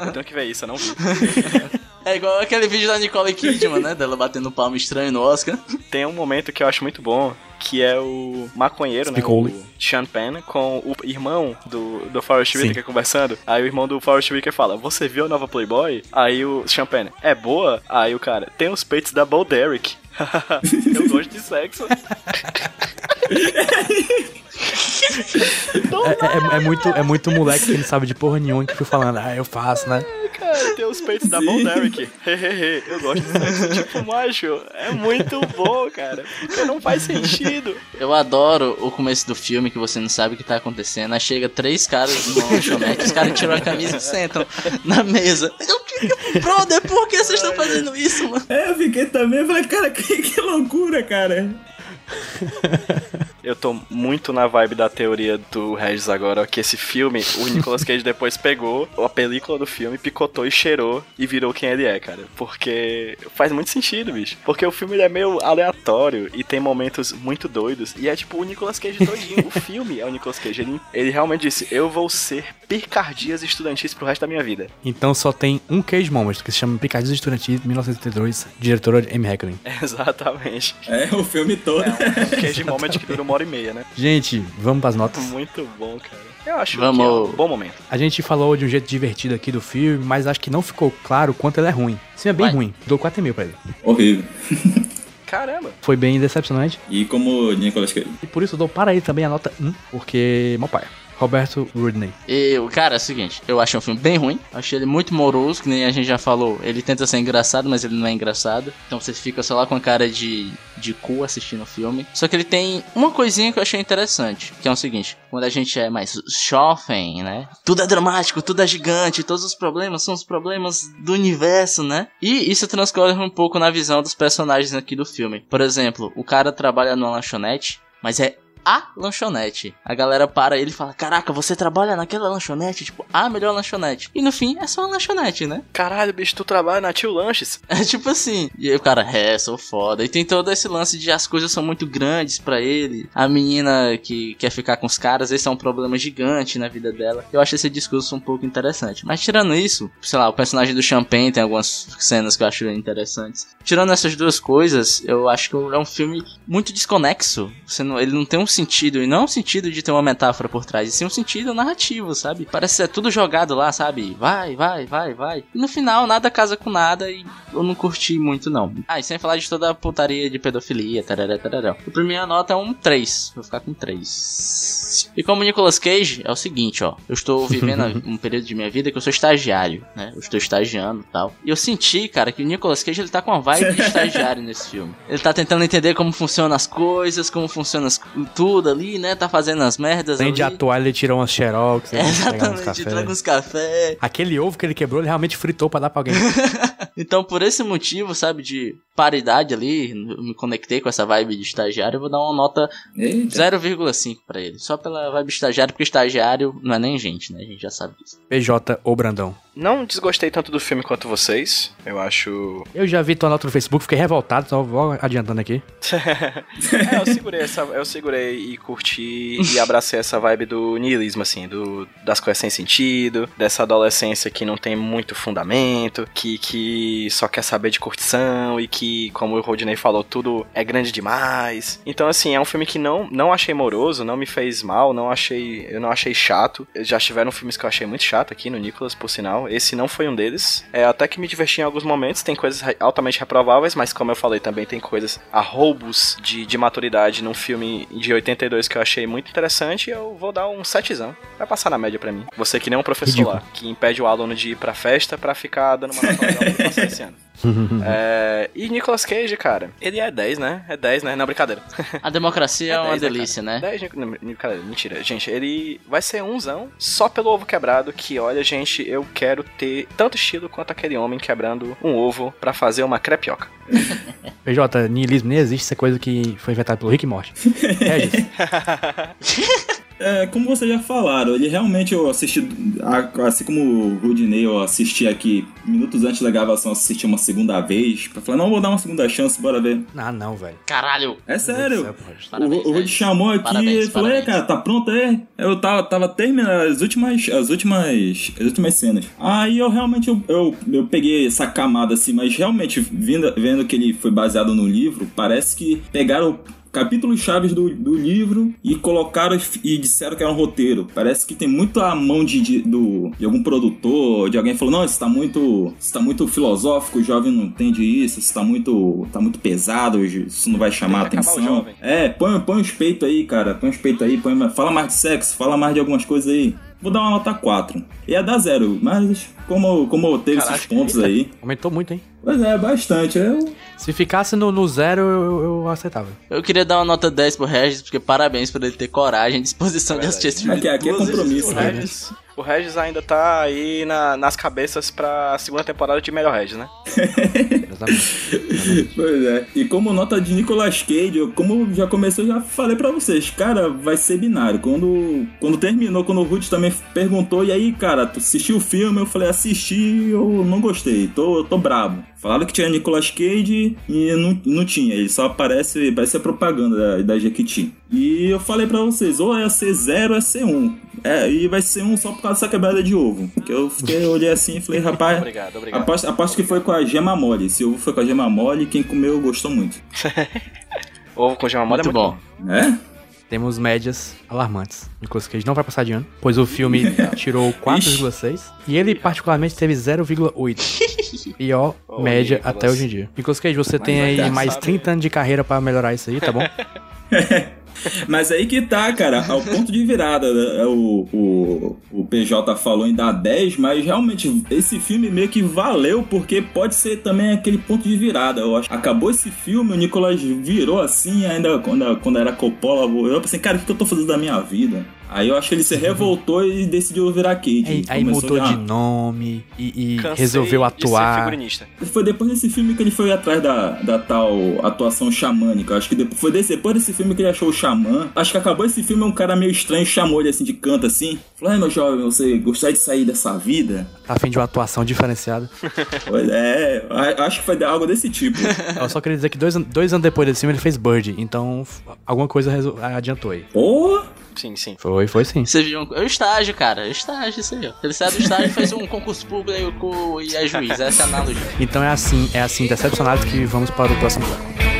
Eu [laughs] tenho que ver isso, eu não vi. É igual aquele vídeo da Nicole Kidman, né? Dela batendo palmo estranho no Oscar. Tem um momento que eu acho muito bom, que é o maconheiro, né? O Sean Penn com o irmão do, do Forrest. Whitaker conversando. Aí o irmão do Forrest Whitaker fala, você viu a nova Playboy? Aí o Sean Penn, é boa? Aí o cara, tem os peitos da Bo Derek. [laughs] eu gosto de sexo. [laughs] [laughs] É, é- é muito, é muito moleque que ele sabe de porra nenhuma que fica falando, ah, eu faço, né? É, tem os peitos da Sim. Von Derek. Hehehe, eu gosto disso. tipo, macho, é muito bom, cara. Porque não faz sentido. Eu adoro o começo do filme que você não sabe o que tá acontecendo. Aí chega três caras numa lanchonete, os caras tiram a camisa e sentam na mesa. Eu, que- brother, por que vocês estão fazendo isso, mano? É, eu fiquei também, falei, cara, que, que loucura, cara. [laughs] Eu tô muito na vibe da teoria do Regis agora, que esse filme, o Nicolas Cage depois pegou a película do filme, picotou e cheirou e virou quem ele é, cara. Porque faz muito sentido, bicho. Porque o filme ele é meio aleatório e tem momentos muito doidos. E é tipo o Nicolas Cage todinho. o filme é o Nicolas Cage. Ele, ele realmente disse: Eu vou ser picardias estudantis pro resto da minha vida. Então só tem um Cage Moment, que se chama Picadilhos Estudantis 1972, diretora Amy [laughs] Hecklin. Exatamente. É, o filme todo. Um Cage Moment que dura uma hora e meia, né? Gente, vamos pras notas. Muito bom, cara. Eu acho Vamos. que é um bom momento. A gente falou de um jeito divertido aqui do filme, mas acho que não ficou claro o quanto ele é ruim. Filme é bem Vai. ruim. Dou 4,5 pra ele. Horrível. [laughs] Caramba. Foi bem decepcionante. E como Nicolas Cage. E por isso eu dou para ele também a nota 1, porque meu pai. Roberto Rudney. Eu, cara, é o seguinte, eu achei um filme bem ruim. Achei ele muito moroso, que nem a gente já falou. Ele tenta ser engraçado, mas ele não é engraçado. Então você fica só lá com a cara de, de cu assistindo o filme. Só que ele tem uma coisinha que eu achei interessante, que é o seguinte: quando a gente é mais jovem, né? Tudo é dramático, tudo é gigante, todos os problemas são os problemas do universo, né? E isso transcorre um pouco na visão dos personagens aqui do filme. Por exemplo, o cara trabalha numa lanchonete, mas é a lanchonete. A galera para ele e fala: Caraca, você trabalha naquela lanchonete? Tipo, a melhor lanchonete. E no fim é só uma lanchonete, né? [laughs] Caralho, bicho, tu trabalha na Tio Lanches. É tipo assim. E aí o cara, é, sou foda. E tem todo esse lance de as coisas são muito grandes pra ele. A menina que quer ficar com os caras, esse é um problema gigante na vida dela. Eu acho esse discurso um pouco interessante. Mas tirando isso, sei lá, o personagem do Champagne tem algumas cenas que eu acho interessantes. Tirando essas duas coisas, eu acho que é um filme muito desconexo. Não, ele não tem um sentido, e não é um sentido de ter uma metáfora por trás, e sim um sentido narrativo, sabe? Parece ser tudo jogado lá, sabe? Vai, vai, vai, vai. E no final, nada casa com nada, e eu não curti muito, não. Ah, e sem falar de toda a putaria de pedofilia, tarará, tarará. Pra minha nota é um 3. Vou ficar com 3. E como Nicolas Cage, é o seguinte, ó. Eu estou vivendo [laughs] um período de minha vida que eu sou estagiário, né? Eu estou estagiando e tal. E eu senti, cara, que o Nicolas Cage, ele tá com uma vibe de [laughs] estagiário nesse filme. Ele tá tentando entender como funcionam as coisas, como funciona as- tudo ali, né? Tá fazendo as merdas Além de ali. atuar, ele tirou umas xerox, [laughs] É, exatamente, café. traga uns café. Aquele ovo que ele quebrou, ele realmente fritou pra dar pra alguém. [laughs] Então, por esse motivo, sabe, de paridade ali, eu me conectei com essa vibe de estagiário, eu vou dar uma nota Eita. 0,5 pra ele. Só pela vibe de estagiário, porque estagiário não é nem gente, né? A gente já sabe disso. PJ ou Brandão. Não desgostei tanto do filme quanto vocês. Eu acho. Eu já vi tua nota no Facebook, fiquei revoltado, só vou adiantando aqui. [laughs] é, eu segurei essa. Eu segurei e curti e abracei essa vibe do niilismo, assim, do, das coisas sem sentido, dessa adolescência que não tem muito fundamento, que, que só quer saber de curtição e que, como o Rodney falou, tudo é grande demais. Então, assim, é um filme que não, não achei moroso, não me fez mal, não achei. Eu não achei chato. Já tiveram filmes que eu achei muito chato aqui no Nicolas, por sinal. Esse não foi um deles. É até que me diverti em alguns momentos. Tem coisas altamente reprováveis, mas como eu falei também, tem coisas a roubos de, de maturidade num filme de 82 que eu achei muito interessante. e Eu vou dar um setzão. Vai passar na média pra mim. Você que nem um professor Ridículo. lá, que impede o aluno de ir pra festa pra ficar dando uma passar esse ano. É, e Nicolas Cage, cara, ele é 10, né? É 10, né? Não, brincadeira. A democracia [laughs] é, uma 10, né, delícia, cara? né? 10, Nic- não, Nic- cara, mentira. Gente, ele vai ser umzão só pelo ovo quebrado. Que olha, gente, eu quero ter tanto estilo quanto aquele homem quebrando um ovo pra fazer uma crepioca. [laughs] PJ, niilismo nem existe, isso é coisa que foi inventada pelo Rick e Morty. Regis, [laughs] É, como vocês já falaram, ele realmente eu assisti, assim como o Rudney, eu assisti aqui minutos antes da gravação, assisti uma segunda vez, pra falar, não, vou dar uma segunda chance, bora ver. ah não, velho. Caralho! É sério. Céu. O, Parabéns, o Rudy Regis. chamou aqui Parabéns, e falou, cara, tá pronto aí? Eu tava, tava terminando as últimas, as últimas, as últimas cenas. Aí eu realmente, eu, eu, eu peguei essa camada assim, mas realmente, vendo, vendo que ele foi baseado no livro, parece que pegaram capítulos chaves do, do livro e colocaram e disseram que era um roteiro. Parece que tem muito a mão de, de, do, de algum produtor, de alguém falou, não, isso tá muito. Isso tá muito filosófico, o jovem não entende isso, isso tá muito. tá muito pesado, isso não vai chamar atenção. É, põe, põe os peitos aí, cara. Põe os peitos aí, põe, fala mais de sexo, fala mais de algumas coisas aí. Vou dar uma nota 4. Ia dar zero, mas como, como teve Caraca, esses pontos eita. aí. Aumentou muito, hein? Pois é, bastante. Eu, Se ficasse no, no zero, eu, eu aceitava. Eu queria dar uma nota 10 pro Regis, porque parabéns por ele ter coragem e disposição de assistir esse filme. Aqui- aqui é compromisso, né? Regis, o Regis ainda tá aí na- nas cabeças pra segunda temporada de Melhor Regis, né? Exatamente. Pois é. E como nota de Nicolas Cage, eu, como já começou, eu já falei pra vocês, cara, vai ser binário. Quando, quando terminou, quando o Ruth também perguntou, e aí, cara, tu assistiu o filme? Eu falei, assisti, eu não gostei, tô, tô brabo. Falaram que tinha Nicolas Cage e não, não tinha, ele só aparece, parece a propaganda da, da Jequiti. E eu falei pra vocês, ou é C0 ou é C1. É, e vai ser um só por causa dessa quebrada de ovo. Que eu fiquei, eu olhei assim e falei, [laughs] rapaz. Obrigado, obrigado. Aposto, aposto que foi com a gema mole. Se o ovo foi com a gema mole, quem comeu gostou muito. [laughs] Ovo com gema mole é Muito muito bom. bom. É? Temos médias alarmantes. Nicolas Cage não vai passar de ano, pois o filme [laughs] tirou 4,6 e ele particularmente teve 0,8. Pior média Nicolas. até hoje em dia. Nicolas Cage, você tem aí mais saber. 30 anos de carreira pra melhorar isso aí, tá bom? Mas aí que tá, cara, ao ponto de virada. né? O, o, o PJ falou em dar 10, mas realmente esse filme meio que valeu, porque pode ser também aquele ponto de virada. Eu acho. Acabou esse filme, o Nicolas virou assim, ainda quando, quando era Coppola, eu pensei, cara, o que que eu tô fazendo da minha vida? Aí eu acho que ele se revoltou e decidiu virar Kate. Aí, aí mudou de nome e, e resolveu de ser atuar. Foi depois desse filme que ele foi atrás da, da tal atuação xamânica. Acho que depois, foi desse, depois desse filme que ele achou o xamã. Acho que acabou esse filme, um cara meio estranho chamou ele assim de canto assim. Falou, ai meu jovem, você gostaria de sair dessa vida? Tá afim de uma atuação diferenciada. [laughs] Pois é, a- acho que foi algo desse tipo. Eu só queria dizer que dois, dois anos depois desse filme ele fez Bird, então alguma coisa adiantou aí. Pô, Sim, sim. Foi, foi sim. Você viu? É o estágio, cara. É o estágio, isso aí, ó. Ele sai do estágio e faz um concurso público e é juiz. Essa é a analogia. Então é assim, é assim, decepcionados que vamos para o próximo bloco.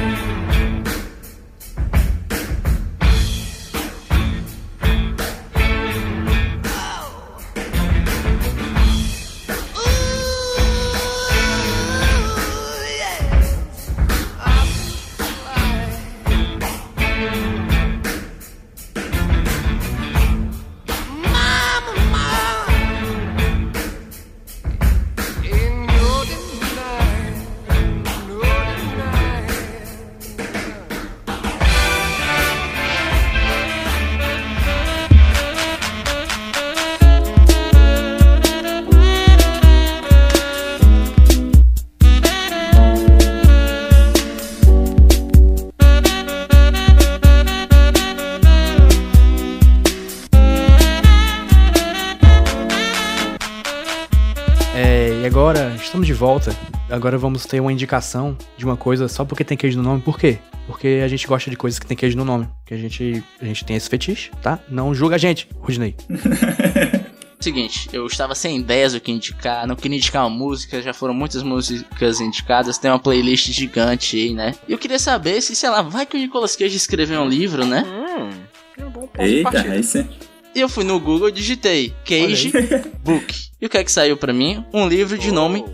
Estamos de volta. Agora vamos ter uma indicação de uma coisa só porque tem queijo no nome. Por quê? Porque a gente gosta de coisas que tem queijo no nome. Que a gente, a gente tem esse fetiche, tá? Não julga a gente, Rudney. [laughs] Seguinte, eu estava sem ideias do que indicar, não queria indicar uma música, já foram muitas músicas indicadas, tem uma playlist gigante aí, né? E eu queria saber se, sei lá, vai que o Nicolas Cage escreveu um livro, né? Hum, é um bom ponto eita, aí. E eu fui no Google e digitei Cage Book. E o que é que saiu pra mim? Um livro de nome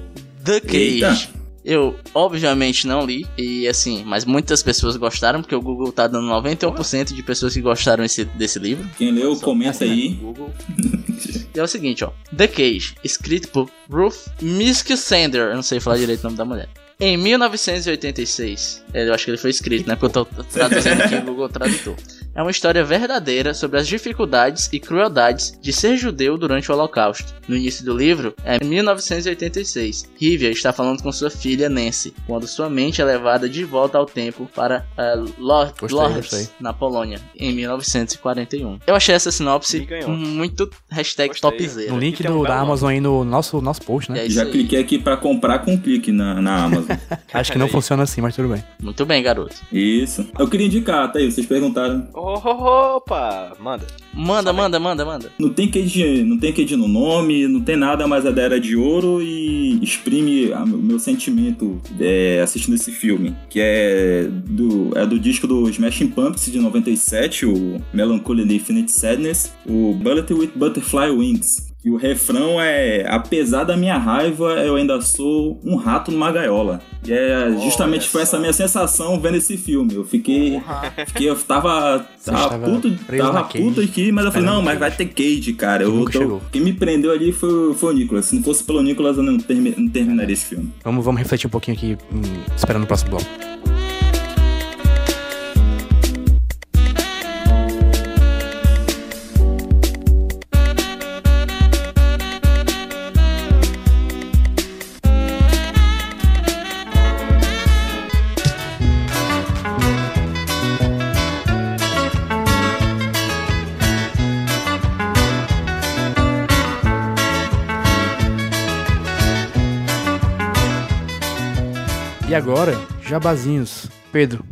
The Cage. Eita. Eu, obviamente, não li. E assim, mas muitas pessoas gostaram, porque o Google tá dando 91% de pessoas que gostaram esse- desse livro. Quem leu, comenta aí. Google. [laughs] e é o seguinte, ó. The Cage, escrito por Ruth Misksander. Eu não sei falar direito o nome da mulher. Em 1986, eu acho que ele foi escrito, né? Porque eu tô traduzindo aqui o Google Tradutor. É uma história verdadeira sobre as dificuldades e crueldades de ser judeu durante o Holocausto. No início do livro, é 1986. Rivia está falando com sua filha Nancy, quando sua mente é levada de volta ao tempo para uh, na Polônia, em 1941. Eu achei essa sinopse muito hashtag topzera. No link um do, da Amazon aí no nosso, nosso post, né? é Já aí. cliquei aqui pra comprar com clique na, na Amazon. [laughs] [laughs] Acho que não funciona assim, mas tudo bem. Muito bem, garoto. Isso. Eu queria indicar, tá aí, vocês perguntaram. Opa, manda. Manda, manda, manda, manda. Não tem Cage, não tem Cage no nome, não tem nada, mas a da Era de Ouro e exprime a- o meu sentimento é, assistindo esse filme, que é do, é do disco do Smashing Pumpkins de 97, o Melancholy and Infinite Sadness, o Bullet with Butterfly Wings. E o refrão é: Apesar da minha raiva, eu ainda sou um rato numa gaiola. E é justamente foi essa minha sensação vendo esse filme. Eu fiquei. fiquei eu tava. Tava estava puto, tava puto aqui, mas eu falei, não, mas vai ter Cage, cara. Eu, nunca tô- quem me prendeu ali foi, foi o Nicolas. Se não fosse pelo Nicolas, eu não, termi- não terminaria esse filme. Vamos, vamos refletir um pouquinho aqui, hum, esperando o próximo bloco. Agora, jabazinhos. Pedro,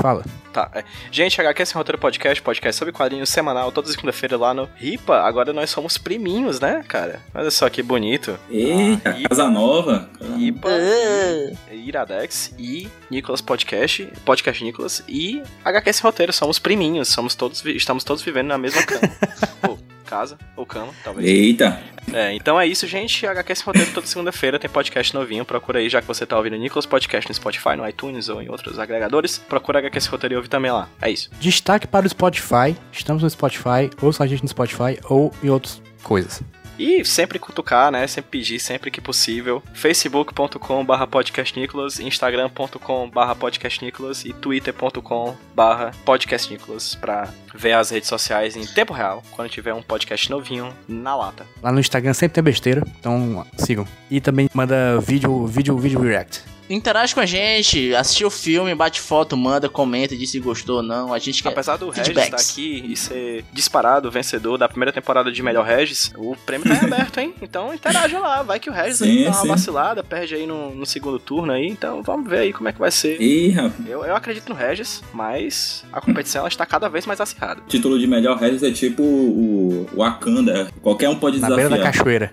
fala. Tá. é. Gente, HQ Sem Roteiro Podcast, podcast sobre quadrinhos semanal, toda segunda-feira lá no Ripa. Agora nós somos priminhos, né, cara? Olha só que bonito. Eita, Ah, Casa Nova. Ripa, É. Iradex e Nicolas Podcast, Podcast Nicolas e HQ Sem Roteiro. Somos priminhos, somos todos, estamos todos vivendo na mesma cama. [laughs] ou casa, ou cama, talvez. Eita. É, então é isso, gente. HQ Sem Roteiro toda segunda-feira tem podcast novinho. Procura aí, já que você tá ouvindo Nicolas Podcast no Spotify, no iTunes ou em outros agregadores. Procura HQ Sem Roteiro e ouve também lá. É isso. Destaque para o Spotify. Estamos no Spotify, ouça a gente no Spotify ou em outras coisas. E sempre cutucar, né? Sempre pedir, sempre que possível. facebook.com barra podcastnicolas, instagram.com barra podcastnicolas e twitter.com barra podcastnicolas pra ver as redes sociais em tempo real, quando tiver um podcast novinho na lata. Lá no Instagram sempre tem besteira, então sigam. E também manda vídeo, vídeo, vídeo react. Interage com a gente, assistiu o filme, bate foto, manda, comenta, diz se gostou ou não. A gente quer. Apesar do Regis feedbacks. estar aqui e ser disparado vencedor da primeira temporada de Melhor Regis, o prêmio tá em [laughs] aberto, hein? Então interage lá, vai que o Regis aí Sim, dá uma sim. vacilada, perde aí no, no segundo turno aí, então vamos ver aí como é que vai ser. Ih, rapaz. Eu, eu acredito no Regis, mas a competição ela está cada vez mais acirrada. O título de melhor Regis é tipo o Wakanda. Qualquer um pode Na beira da desafiar. cachoeira.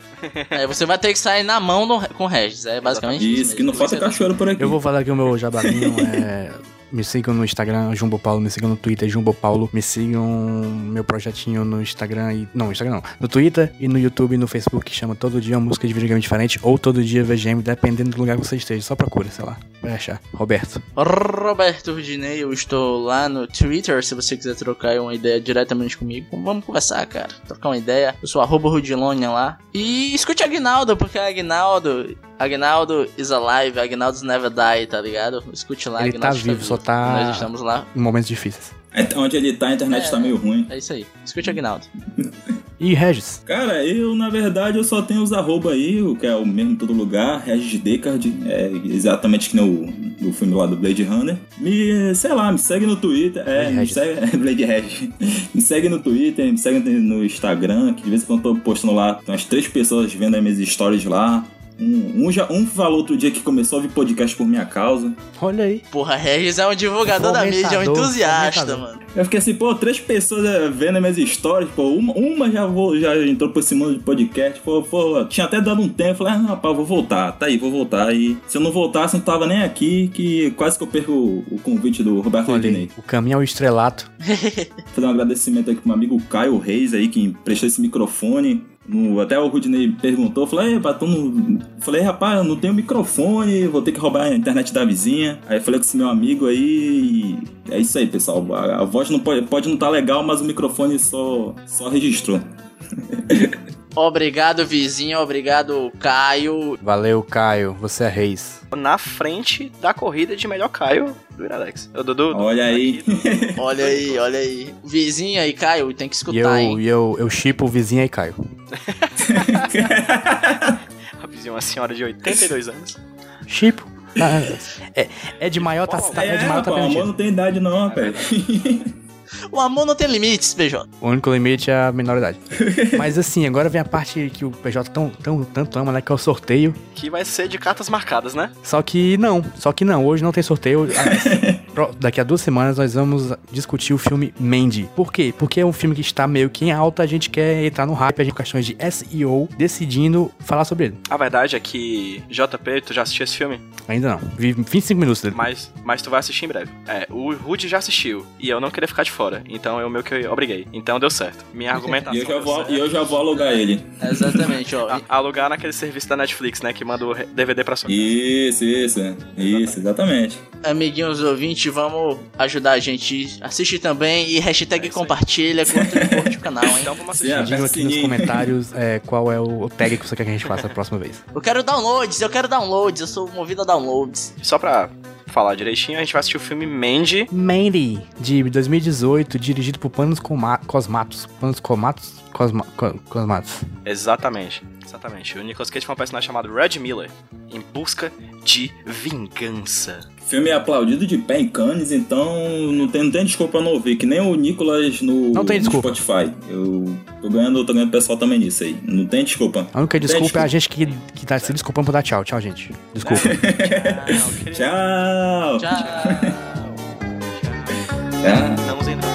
É, você vai ter que sair na mão no- com o Regis. É basicamente isso. Isso, que não falta Você- por aqui. Eu vou falar aqui o meu jabazinho. [laughs] é, Me sigam no Instagram, Jumbo Paulo. Me sigam no Twitter, Jumbo Paulo. Me sigam meu projetinho no Instagram e. Não, Instagram não. No Twitter e no YouTube e no Facebook, que chama Todo Dia uma música de videogame diferente. Ou Todo Dia VGM, dependendo do lugar que você esteja. Só procura, sei lá. Vai achar. Roberto. Roberto Rudinei, eu estou lá no Twitter, se você quiser trocar uma ideia diretamente comigo, vamos conversar, cara. Trocar uma ideia. Eu sou arroba Rudilonia lá. E escute Agnaldo, porque Agnaldo, Agnaldo is alive, Agnaldo's never die, tá ligado? Escute lá, Ele tá Agnaldo está vivo, só tá- Nós estamos lá. Em momentos difíceis. É, Onde ele tá, a internet É. tá meio ruim. É isso aí. Escute Agnaldo. [laughs] E Regis. Cara, eu, na verdade, eu só tenho os arroba aí, o que é o mesmo em todo lugar, Regis Decard, é exatamente que no, no filme lá do Blade Runner. Me, sei lá, me segue no Twitter, é, Blade me Regis. segue, [laughs] é, Blade Regis. Me segue no Twitter, me segue no Instagram, que de vez em quando eu tô postando lá, tem umas três pessoas vendo as minhas stories lá. Um, um, já, um falou outro dia que começou a ouvir podcast por minha causa. Olha aí. Porra, Regis é um divulgador da mídia, é um entusiasta, fomentador. mano. Eu fiquei assim, pô, três pessoas eh, vendo as minhas stories, pô, uma, uma já, vou, já entrou por esse mundo de podcast, pô, pô, tinha até dado um tempo, eu falei, ah, rapaz, vou voltar, tá aí, vou voltar, e se eu não voltasse, não tava nem aqui, que quase que eu perco o, o convite do Roberto Rodinei. O caminho ao estrelato. [laughs] Fazer um agradecimento aqui pro meu amigo Caio Reis aí, que emprestou esse microfone. No- até o Rudney perguntou, falei, "Ei, pá, tu não... Falei, rapaz, eu não tenho microfone, vou ter que roubar a internet da vizinha. Aí falei com esse meu amigo aí é isso aí, pessoal. A, a voz não pode, pode não estar legal, mas o microfone só, só registrou. [laughs] Obrigado, vizinho. Obrigado, Caio. Valeu, Caio. Você é Reis. Na frente da corrida de melhor Caio do Iradex. O Dudu. Olha aí. Olha aí, olha aí. Vizinho aí, Caio, tem que E escutar, eu, hein? e eu, eu chipo o vizinho aí, Caio. [laughs] A vizinha, uma senhora de 82 anos. Chipo. [laughs] É, é de maior, tá, tá- é de É, maior, tá rapaz, o amor permitido. não tem idade não, rapaz. [laughs] O amor não tem limites, PJ. O único limite é a minoridade. [laughs] Mas assim, agora vem a parte que o PJ tão, tão, tanto ama, né? Que é o sorteio. Que vai ser de cartas marcadas, né? Só que não, só que não. Hoje não tem sorteio. [laughs] Daqui a duas semanas nós vamos discutir o filme Mandy. Por quê? Porque é um filme que está meio que em alta, a gente quer entrar no hype, a gente questões de SEO, decidindo falar sobre ele. A verdade é que, JP, tu já assistiu esse filme? Ainda não. Vi 25 minutos dele. Mas, mas tu vai assistir em breve. É, o Rude já assistiu e eu não queria ficar de fora. Então eu meio que obriguei. Então deu certo. Minha argumentação. E eu já vou, e eu já vou alugar ele. Exatamente, ó. A- Alugar naquele serviço da Netflix, né? Que manda o DVD pra sua. Isso, isso. Isso, exatamente. Amiguinhos ouvintes, vamos ajudar a gente. Assiste também e hashtag compartilha, curte, curte o canal, hein? Então vamos assistir. é. Digam aqui nos comentários é, qual é o tag que você quer que a gente faça a próxima vez. Eu quero downloads, eu quero downloads, eu sou movido a downloads. Só pra falar direitinho, a gente vai assistir o filme Mandy. Mandy, de 2018, dirigido por Panos Coma- Cosmatos. Panos Comatos? Cosma, Co- Cosmatos. Exatamente. Exatamente. O Nicolas Cage foi um personagem chamado Red Miller em busca de vingança. O filme é aplaudido de pé em Cannes, então não tem, não tem desculpa não ouvir, que nem o Nicolas no, Não tem no desculpa. Spotify. Eu tô ganhando, tô ganhando pessoal também nisso aí. Não tem desculpa. A única Tem desculpa é a gente que, que tá se desculpando por dar tchau. Tchau, gente. Desculpa. Tchau! Tchau. Tchau! Estamos indo.